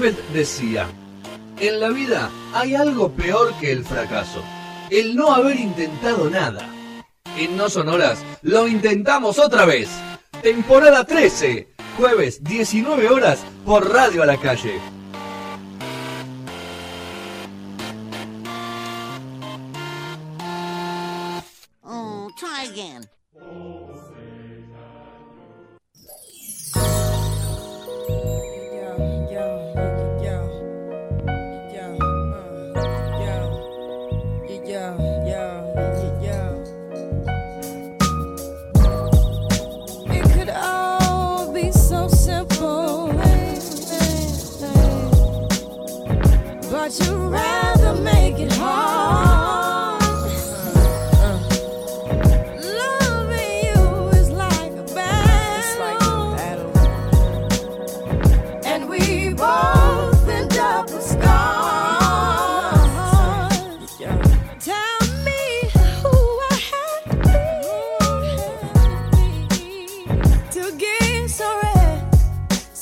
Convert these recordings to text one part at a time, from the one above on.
Decía, en la vida hay algo peor que el fracaso, el no haber intentado nada. En No Sonoras lo intentamos otra vez. Temporada 13, jueves 19 horas por Radio a la Calle.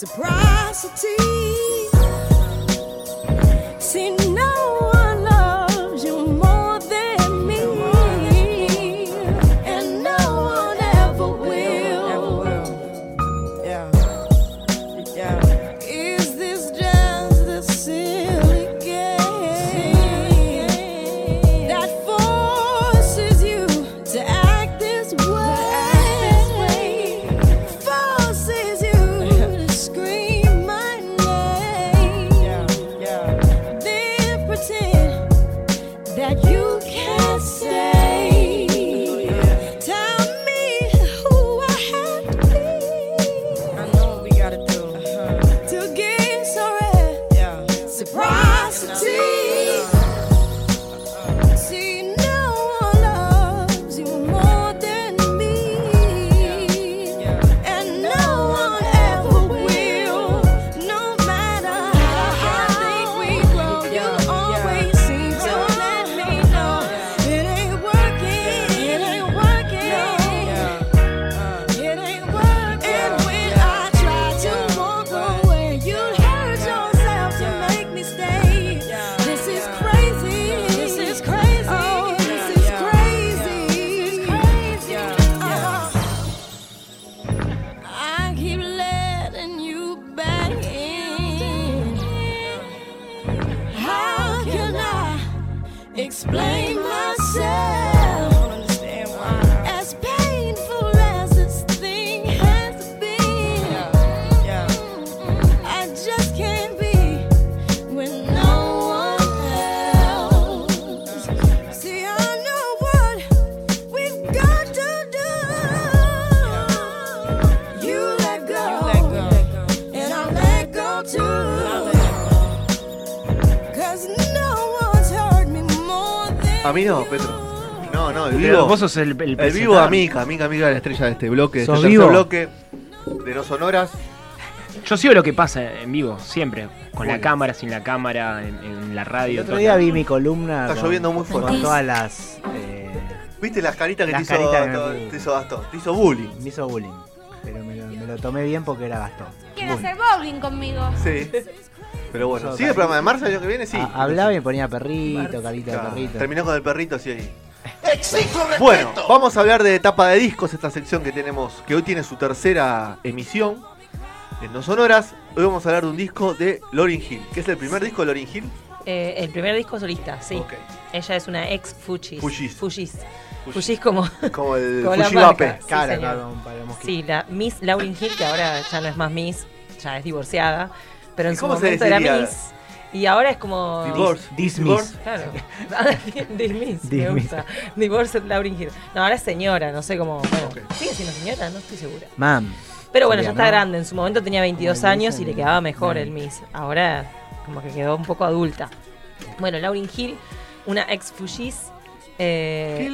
Reciprocity. Petro. No, no, el vivo. vos sos el- el el vivo, amiga, amiga, amiga de la estrella de este bloque. De ¿Sos este tercer vivo? bloque de no sonoras. Yo sigo lo que pasa en vivo, siempre. Con la cámara, sin la cámara, en, en la radio. El otro todo. día vi mi columna. Está con- lloviendo muy fuerte. Con todas las. eh, ¿Viste las caritas que Las te, hizo, caritas te hizo Gastón? Te hizo bullying. me hizo bullying. Pero me lo, me lo tomé bien porque era Gastón. Quiere hacer bowling conmigo. Sí. Pero bueno, ¿sigue el programa de marzo el año que viene? Sí. A- hablaba y me ponía perrito, carita de Claro, perrito. Terminó con el perrito así ahí. Bueno, vamos a hablar de etapa de discos, esta sección que tenemos, que hoy tiene su tercera emisión en No Sonoras. Hoy vamos a hablar de un disco de Lauryn Hill, que es el primer disco de Lauryn Hill. Eh, el primer disco solista, sí. Ok. Ella es una ex Fuchis. Fugees. Fugees. Fugees como, Como el la Fujibape. marca. Sí, Cara, señor. para el mosquito. Sí, la Miss Lauryn Hill, que ahora ya no es más Miss, ya es divorciada, pero en ¿Y su momento era? Miss. Y ahora es como. Divorce. Dismiss. Claro. Dismiss, me Dismiss. gusta. Divorced Lauryn Hill. No, ahora es señora, no sé cómo. Bueno, sigue siendo señora, no estoy segura. Mam. Pero bueno, ya está ¿no? grande. En su momento tenía 22 Como le años y le quedaba mejor el Miss. Ahora, como que quedó un poco adulta. Bueno, Lauryn Hill, una ex Fugees. Eh,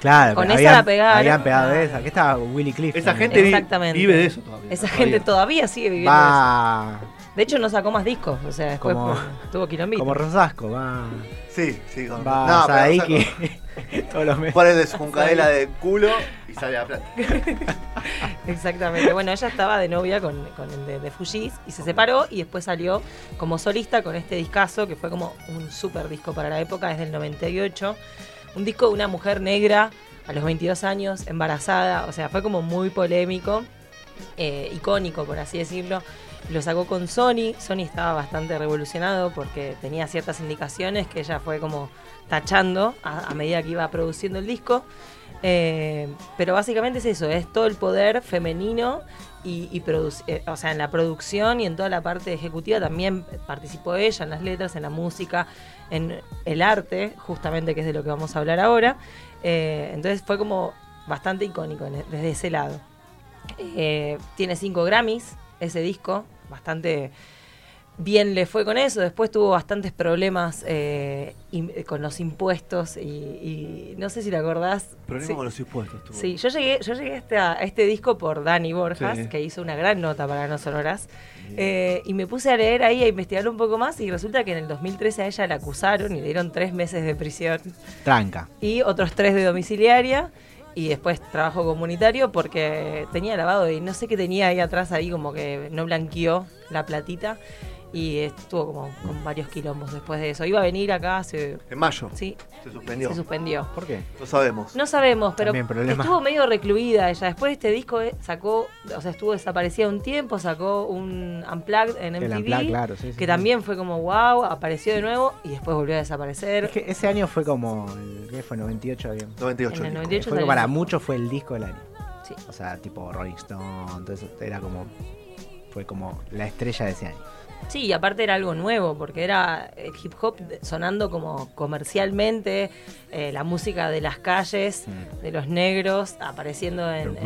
Claro, Con esa habían, la pegaron. Habían pegado de esa. Aquí estaba Willy Cliff. Esa también. gente Exactamente. vive de eso todavía. esa gente todavía sigue viviendo de Va. eso. De hecho, no sacó más discos. O sea, después Como- tuvo quilombito. Como Rosasco, va. Sí, sí. con- Va No, ahí o sea, que. Todos los meses. Ponen su cadela de culo Exactamente. Bueno, ella estaba de novia con, con el de, de Fujis y se separó y después salió como solista con este discazo que fue como un super disco para la época, es del 98. Un disco de una mujer negra a los 22 años, embarazada, o sea, fue como muy polémico, eh, icónico por así decirlo. Lo sacó con Sony, Sony estaba bastante revolucionado porque tenía ciertas indicaciones que ella fue como tachando a, medida que iba produciendo el disco. Eh, pero básicamente es eso, es todo el poder femenino y, eh, o sea, en la producción y en toda la parte ejecutiva también participó ella, en las letras, en la música, en el arte, justamente que es de lo que vamos a hablar ahora. Eh, entonces fue como bastante icónico en- desde ese lado. Tiene cinco Grammys ese disco, bastante bien le fue con eso. Después tuvo bastantes problemas eh, im- con los impuestos y, y no sé si te acordás. Problema Sí. con los impuestos. tuvo. Sí, yo llegué, yo llegué a, este, a este disco por Dani Borjas, Sí. que hizo una gran nota para No Sonoras, eh, y me puse a leer ahí, a investigar un poco más, y resulta que en el 2013 a ella la acusaron y le dieron tres meses de prisión Tranca. y otros tres de domiciliaria, y después trabajo comunitario porque tenía lavado y no sé qué tenía ahí atrás, ahí como que no blanqueó la platita. Y estuvo como con varios quilombos después de eso. Iba a venir acá hace... En mayo. Sí, Se suspendió. se suspendió. ¿Por qué? No sabemos. No sabemos, pero estuvo medio recluida ella. Después de este disco eh, sacó, o sea, estuvo desaparecida un tiempo, sacó un Unplugged en El MTV, Unplugged, claro, sí, sí, que sí. también fue como wow, apareció de nuevo y después volvió a desaparecer. Es que ese año fue como. el- ¿Qué fue? 98 bien. 98. En el dijo. 98 Fue para el- muchos fue el disco del año. Sí. O sea, tipo Rolling Stone. Entonces era como. Fue como la estrella de ese año. Sí, y aparte era algo nuevo, porque era el hip hop sonando como comercialmente, eh, la música de las calles, de los negros, apareciendo en,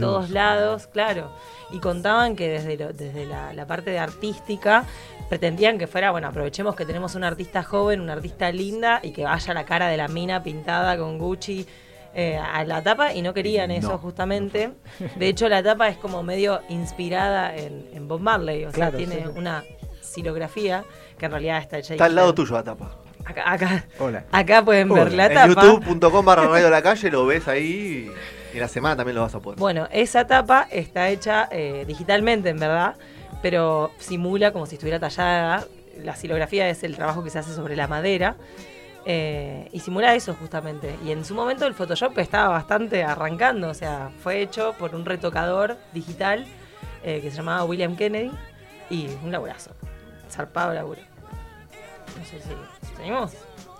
todos lados, claro. Y contaban que desde, lo- desde la, la parte de artística pretendían que fuera, bueno, aprovechemos que tenemos una artista joven, una artista linda, y que vaya la cara de la mina pintada con Gucci. Eh, a la tapa y no querían eso No, justamente. De hecho, la tapa es como medio inspirada en, en Bob Marley, o Claro, sea, tiene sí, sí. una silografía que en realidad está hecha Está al lado tuyo la tapa. Acá, acá, Hola. acá pueden ver la en tapa. youtube.com barra radio de la calle lo ves ahí y en la semana también lo vas a poder. Bueno, esa tapa está hecha eh, digitalmente, en verdad, pero simula como si estuviera tallada. La silografía es el trabajo que se hace sobre la madera. Eh, y simula eso justamente. Y en su momento el Photoshop estaba bastante arrancando, o sea, fue hecho por un retocador digital eh, que se llamaba William Kennedy y un laburazo. Zarpado laburo. No sé si seguimos.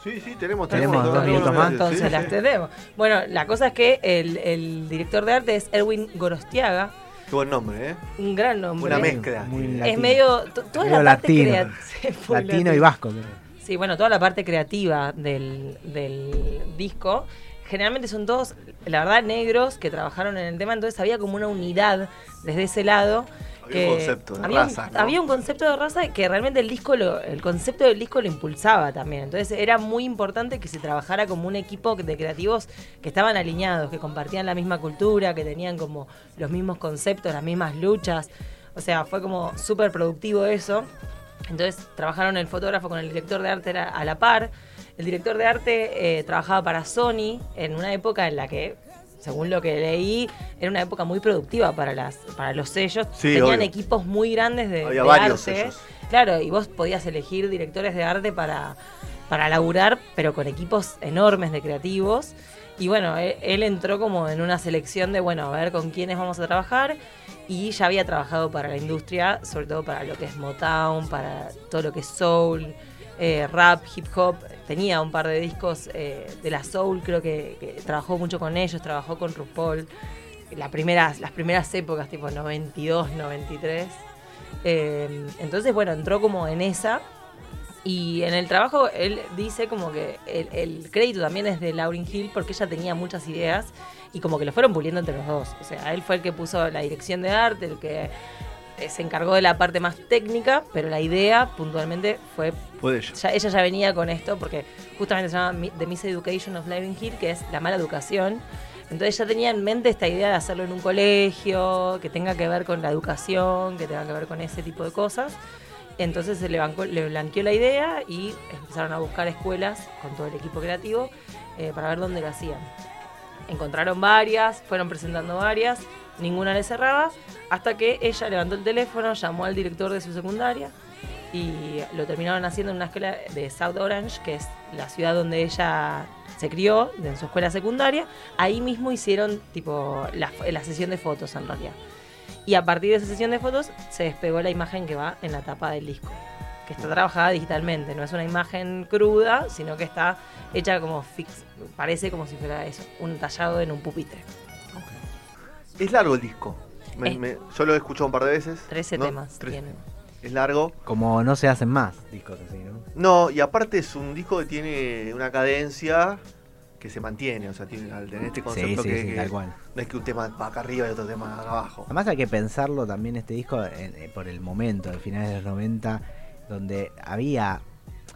Sí, sí, tenemos, Tenemos dos minutos más. sí, Entonces sí. las tenemos. Bueno, la cosa es que el, el director de arte es Erwin Gorostiaga, Qué buen nombre, ¿eh? un gran nombre. Una mezcla. Muy Es latino. medio. to- Toda Medio la parte latino. sí, Latino y vasco. creo. Sí, bueno, toda la parte creativa del, del disco. Generalmente son todos, la verdad, negros que trabajaron en el tema, entonces había como una unidad desde ese lado. Había que un concepto de había, un- raza, ¿no? había un concepto de raza que realmente el disco lo, el concepto del disco lo impulsaba también. Entonces era muy importante que se trabajara como un equipo de creativos que estaban alineados, que compartían la misma cultura, que tenían como los mismos conceptos, las mismas luchas. O sea, fue como súper productivo eso. Entonces trabajaron el fotógrafo con el director de arte a la par. El director de arte eh, trabajaba para Sony en una época en la que, según lo que leí, era una época muy productiva para las para los sellos. Sí, Tenían obvio. equipos muy grandes de, Había de varios arte. sellos. Claro, y vos podías elegir directores de arte para, para laburar, pero con equipos enormes de creativos. Y bueno, él, él entró como en una selección de, bueno, a ver con quiénes vamos a trabajar. Y ya había trabajado para la industria, sobre todo para lo que es Motown, para todo lo que es soul, eh, rap, hip hop. Tenía un par de discos eh, de la soul, creo que, trabajó mucho con ellos, trabajó con RuPaul. Las primeras épocas, tipo 92, 93. Eh, entonces, bueno, entró como en esa. Y en el trabajo él dice como que el, el crédito también es de Lauryn Hill porque ella tenía muchas ideas y como que lo fueron puliendo entre los dos. O sea, él fue el que puso la dirección de arte, el que eh, se encargó de la parte más técnica, pero la idea puntualmente fue Fue ella. ya- ella ya venía con esto porque justamente se llama The Miseducation of Lauryn Hill, que es la mala educación. Entonces ya tenía en mente esta idea de hacerlo en un colegio, que tenga que ver con la educación, que tenga que ver con ese tipo de cosas. Entonces se le, bancó- le blanqueó la idea y empezaron a buscar escuelas con todo el equipo creativo eh, para ver dónde lo hacían. Encontraron varias, fueron presentando varias, ninguna le cerraba, hasta que ella levantó el teléfono, llamó al director de su secundaria y lo terminaron haciendo en una escuela de South Orange, que es la ciudad donde ella se crió, en su escuela secundaria. Ahí mismo hicieron tipo la, la sesión de fotos en realidad. Y a partir de esa sesión de fotos se despegó la imagen que va en la tapa del disco, que está trabajada digitalmente, no es una imagen cruda, sino que está hecha como fix, parece como si fuera eso, un tallado en un pupitre. Es largo el disco. Me- Es- me- yo lo he escuchado un par de veces. 13 ¿no? temas Tres- tiene. Es largo. Como no se hacen más discos así, ¿no? No, y aparte es un disco que tiene una cadencia que se mantiene. O sea, tiene, al tener este concepto sí, que, sí, que tal cual. no es que un tema va acá arriba y otro tema acá abajo. Además hay que pensarlo también este disco en- eh, por el momento, al finales de los 90, donde había,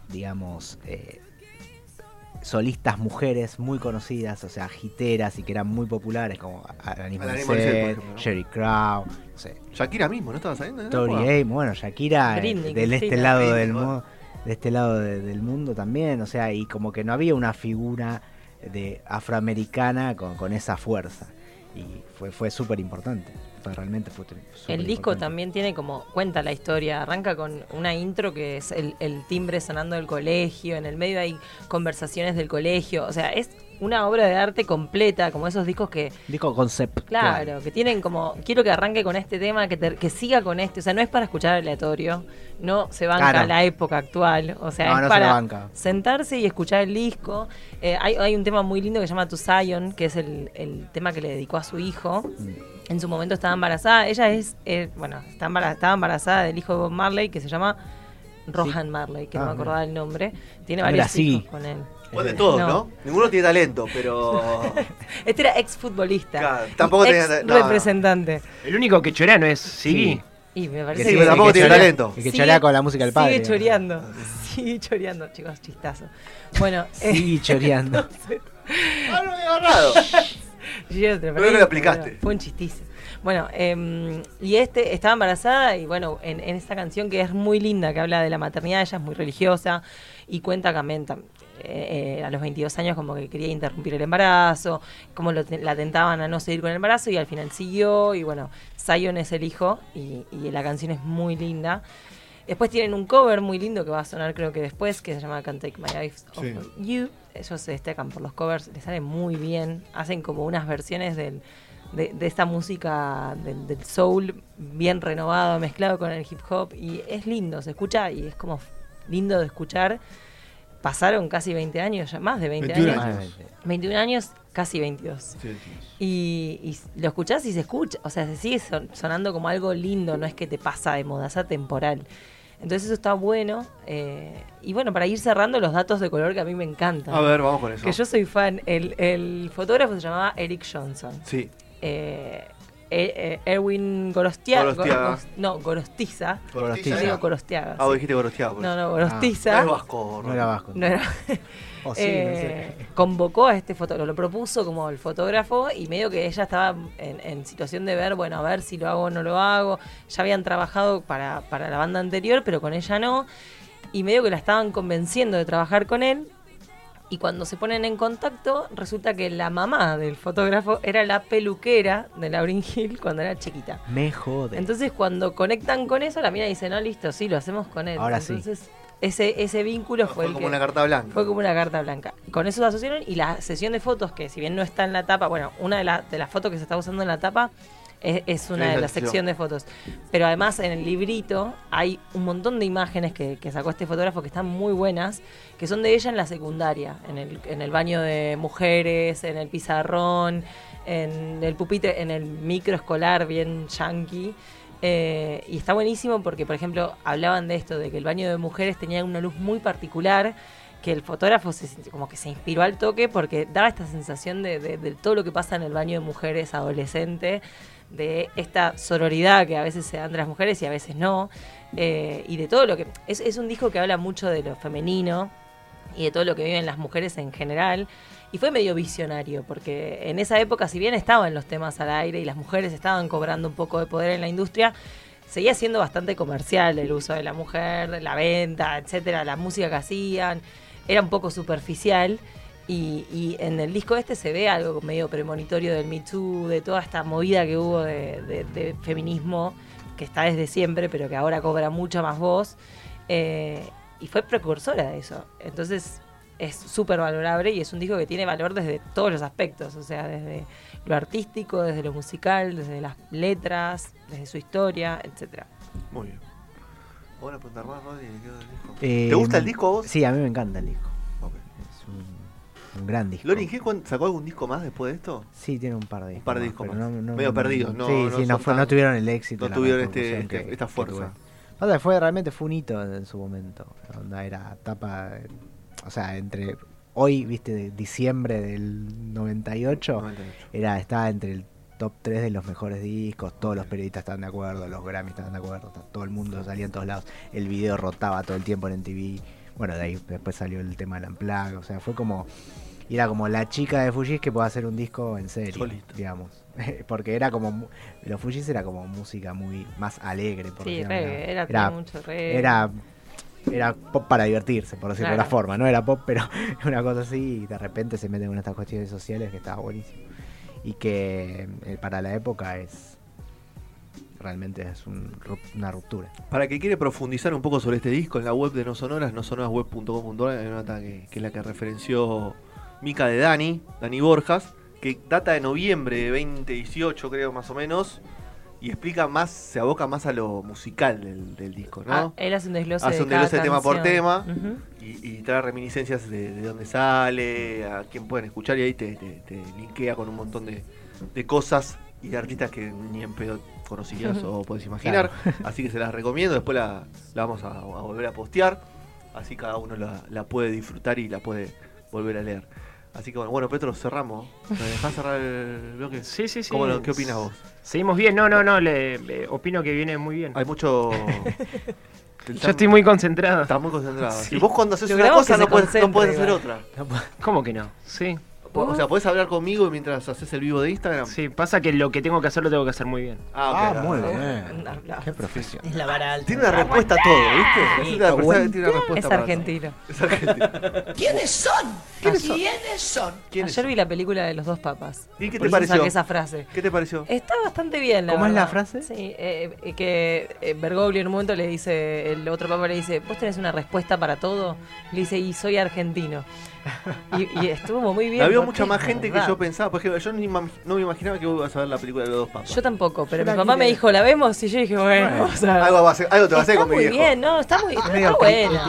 digamos, eh, solistas mujeres muy conocidas, o sea, giteras y que eran muy populares, como Alanis Morissette. Sherry Crow, no sé, Shakira mismo, ¿no estaba saliendo? Tori? Amos, bueno, Shakira eh, del este lado del mundo, de este lado de- del mundo también, o sea, y como que no había una figura de afroamericana con, con esa fuerza y fue fue súper importante, realmente fue súper El disco importante. también tiene como, cuenta la historia, arranca con una intro que es el, el timbre sonando del colegio, en el medio hay conversaciones del colegio, o sea, es una obra de arte completa, como esos discos que, disco conceptual. claro, que tienen como, quiero que arranque con este tema, que, te- que siga con este, o sea, no es para escuchar aleatorio, no se banca Claro. la época actual, o sea, No, es no se para la banca. sentarse y escuchar el disco. Eh, hay, hay un tema muy lindo que se llama To Zion, que es el, el tema que le dedicó a su hijo. Mm. En su momento estaba embarazada. Ella es, eh, bueno, está embara- estaba embarazada del hijo de Bob Marley, que se llama Rohan Marley, que Ah, no me mira. acordaba el nombre. Tiene era varios hijos con él. Bueno, de todos, No. ¿no? Ninguno tiene talento, pero. Este era ex futbolista. Claro, tampoco tenía- ex no, no. representante. El único que chorea no es Siggy. Sí. Y me Que parece sí, que, pero tampoco que tiene chorea- talento. y que chorea con la música del padre. Sigue choreando. Sigue choreando, chicos, chistazo. Bueno, eh, Sigue choreando. ¡Ah, no me he agarrado! Yo te Creo que lo aplicaste. Fue un chistizo. Bueno, em, y este estaba embarazada y bueno, en, en esta canción que es muy linda, que habla de la maternidad, ella es muy religiosa y cuenta también tam- eh, eh, a los 22 años como que quería interrumpir el embarazo, como lo la tentaban a no seguir con el embarazo y al final siguió y bueno, Zion es el hijo y, y la canción es muy linda. Después tienen un cover muy lindo que va a sonar creo que después, que se llama Can't Take My Eyes Off Sí. You. Ellos se destacan por los covers, les sale muy bien. Hacen como unas versiones del, de, de esta música del, del soul bien renovado, mezclado con el hip hop. Y es lindo, se escucha y es como lindo de escuchar. Pasaron casi 20 años, ya más de 20 21 años. años. 21 años, casi 22. Y, y lo escuchás y se escucha, o sea, se sigue son- sonando como algo lindo, no es que te pasa de moda, es atemporal. Entonces eso está bueno. eh, y bueno, para ir cerrando los datos de color que a mí me encantan. A ver, vamos con eso. Que yo soy fan. El, el fotógrafo se llamaba Eric Johnson. Sí. Eh, eh, eh, Erwin Gorostia, Gorostiaga. Gor- no, Gorostiza. Gorostiza. Yo digo Gorostiaga. Ah, vos sí. dijiste Gorostiaga. No, no, No Gorostiza. es vasco. No era vasco. No era- O sí, eh, no sé. convocó a este fotógrafo, lo propuso como el fotógrafo y medio que ella estaba en, en situación de ver, bueno, a ver si lo hago o no lo hago. Ya habían trabajado para, para la banda anterior, pero con ella no. Y medio que la estaban convenciendo de trabajar con él. Y cuando se ponen en contacto, resulta que la mamá del fotógrafo era la peluquera de Lauryn Hill cuando era chiquita. Me jode. Entonces cuando conectan con eso, la mina dice, no, listo, sí, lo hacemos con él. Ahora sí. Entonces ese, ese vínculo fue, Fue el como que... una carta blanca. Fue como una carta blanca. Con eso se asociaron y la sesión de fotos, que si bien no está en la tapa, bueno, una de, la- de las fotos que se está usando en la tapa es, es una Es de la la sección. sección de fotos. Pero además en el librito hay un montón de imágenes que, que sacó este fotógrafo que están muy buenas, que son de ella en la secundaria, en el, en el baño de mujeres, en el pizarrón, en el pupitre, en el micro escolar bien yankee. Eh, y está buenísimo porque, por ejemplo, hablaban de esto, de que el baño de mujeres tenía una luz muy particular, que el fotógrafo se, como que se inspiró al toque porque daba esta sensación de, de- de todo lo que pasa en el baño de mujeres adolescente, de esta sororidad que a veces se da entre las mujeres y a veces no, eh, y de todo lo que... Es, es un disco que habla mucho de lo femenino y de todo lo que viven las mujeres en general. Y fue medio visionario, porque en esa época, si bien estaban los temas al aire y las mujeres estaban cobrando un poco de poder en la industria, seguía siendo bastante comercial el uso de la mujer, la venta, etcétera, la música que hacían, era un poco superficial. Y, y en el disco este se ve algo medio premonitorio del Me Too, de toda esta movida que hubo de, de- de feminismo, que está desde siempre, pero que ahora cobra mucha más voz. Eh, y fue precursora de eso. Entonces es súper valorable y es un disco que tiene valor desde todos los aspectos, o sea, desde lo artístico, desde lo musical, desde las letras, desde su historia, etcétera. Muy bien. ¿Buena preguntar más, Rodri? ¿Qué del disco? Eh, ¿Te gusta el disco a vos? Sí, a mí me encanta el disco. Un, un gran disco. ¿Lorin sacó algún disco más después de esto? Sí, tiene un par de discos. par de discos pero más. no- no- Medio perdidos, no- Sí, sí, no, fue- no tuvieron el éxito. no tuvieron este- esta fuerza. fue realmente fue un hito en su momento. Onda era tapa. O sea, entre. Hoy, viste, de diciembre del 98, 98. era, estaba entre el top 3 de los mejores discos. Todos los periodistas estaban de acuerdo, los Grammy estaban de acuerdo, todo el mundo salía en todos lados. El video rotaba todo el tiempo en MTV. Bueno, de ahí después salió el tema del Unplugged. O sea, fue como. y Era como la chica de Fujis que puede hacer un disco en serio, Solista. digamos. Porque era como. mu- Los Fujis era como música muy más alegre, por Sí, decirlo de reggae, era, tenía mucho reggae. Era, era pop para divertirse, por decirlo de una forma. No era pop, pero una cosa así. Y de repente se meten con estas cuestiones sociales que estaba buenísimo. Y que eh, para la época es. Realmente es un una ruptura. Para que quiere profundizar un poco sobre este disco, en la web de No Sonoras, nosonorasweb.com.ar, hay una nota que, que es la que referenció Mica de Dani, Dani Borjas, que data de noviembre de 2018, creo más o menos, y explica más, se aboca más a lo musical del, del disco, ¿no? Ah, él hace un desglose Hace de un cada desglose tema por tema. Y, y trae reminiscencias de, de dónde sale, a quién pueden escuchar, y ahí te, te- te linkea con un montón de, de cosas y de artistas que ni en pedo conocías o puedes imaginar. Así que se las recomiendo, después la, la vamos a, a volver a postear, así cada uno la, la puede disfrutar y la puede volver a leer. Así que bueno, bueno Petro, cerramos. ¿Me dejás cerrar el bloque? Sí, sí, sí. ¿Cómo lo- ¿Qué opinas vos? Seguimos bien. No, no, no. Le, le- opino que viene muy bien. Hay mucho... Yo estoy muy concentrado. Estás muy concentrado. Sí. Y vos cuando haces una cosa no puedes, no puedes hacer otra. ¿Cómo que no? Sí. O sea, podés hablar conmigo mientras haces el vivo de Instagram. Sí, pasa que lo que tengo que hacer lo tengo que hacer muy bien. Ah, ok. muy Un bien. Qué profesión. Es la vara alta. Tiene una respuesta a todo, ¿viste? Es una persona que tiene una respuesta Es para argentino. todo. Es argentino. ¿Quiénes son? ¿Quiénes son? ¿Quiénes son? ¿Quiénes Ayer son? vi la película de los dos papas. ¿Y qué te pareció? saqué esa frase. ¿Qué te pareció? Está bastante bien, la ¿Cómo es la frase? Sí, eh, eh, que eh, Bergoglio en un momento le dice, el otro papa le dice, ¿vos tenés una respuesta para todo? Le dice, y soy argentino. Y, y estuvo muy bien. La vio mucha más gente que yo pensaba. Por ejemplo, yo ni no me imaginaba que vos ibas a ver la película de los dos papas. Yo tampoco, pero Yo mi papá me dijo, ¿la vemos? Y yo dije, bueno, o sea, algo, va a ser- algo te va a hacer está con mi muy bien, no, está muy Es está buena.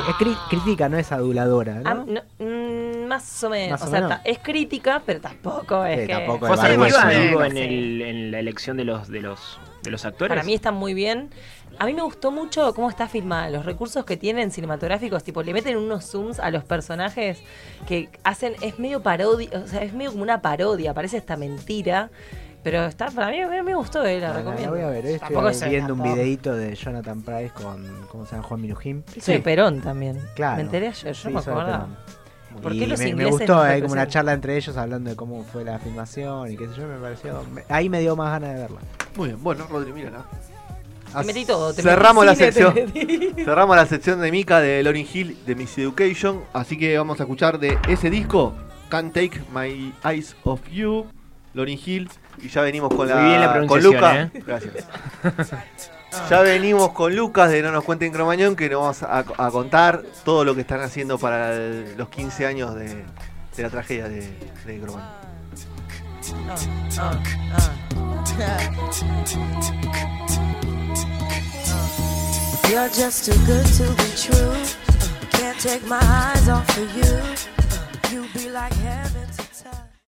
crítica, no es aduladora, ¿no? Ah, no, mm, más o menos. Más o o sea, menos. es crítica, pero tampoco es Sí, que. tampoco digo, ¿no? en, Sí. el- en la elección de los, de los, de los actores. Para mí están muy bien. A mí me gustó mucho cómo está filmada, los recursos que tienen cinematográficos, tipo le meten unos zooms a los personajes que hacen, es medio parodia, o sea, es medio como una parodia, parece esta mentira, pero está, para mí, me gustó, eh, la, recomiendo. voy a ver, Tampoco estoy es viendo un videito de Jonathan Price con, ¿cómo se llama? Juan Minujín. Hizo de Perón también. Claro. Me enteré ayer, yo Sí, no me hizo de acordaba. Perón. ¿Por Y qué los me, gustó, hay como una charla entre ellos hablando de cómo fue la filmación y qué sé yo, me pareció... me- ahí me dio más ganas de verla. Muy bien, bueno, Rodri, mírala. Te metí todo, te Cerramos metí la cine, sección. te Cerramos la sección de Mika de Lauryn Hill de Miss Education. Así que vamos a escuchar de ese disco, Can't Take My Eyes Off You, Lauryn Hill. Y ya venimos con la, la con Lucas. ¿eh? Gracias. Ya venimos con Lucas de No nos cuenten Cromañón que nos vamos a, contar todo lo que están haciendo para los 15 años de, la tragedia de, de Cromañón. Ah, ah. Can't take my eyes off of you. You be like heaven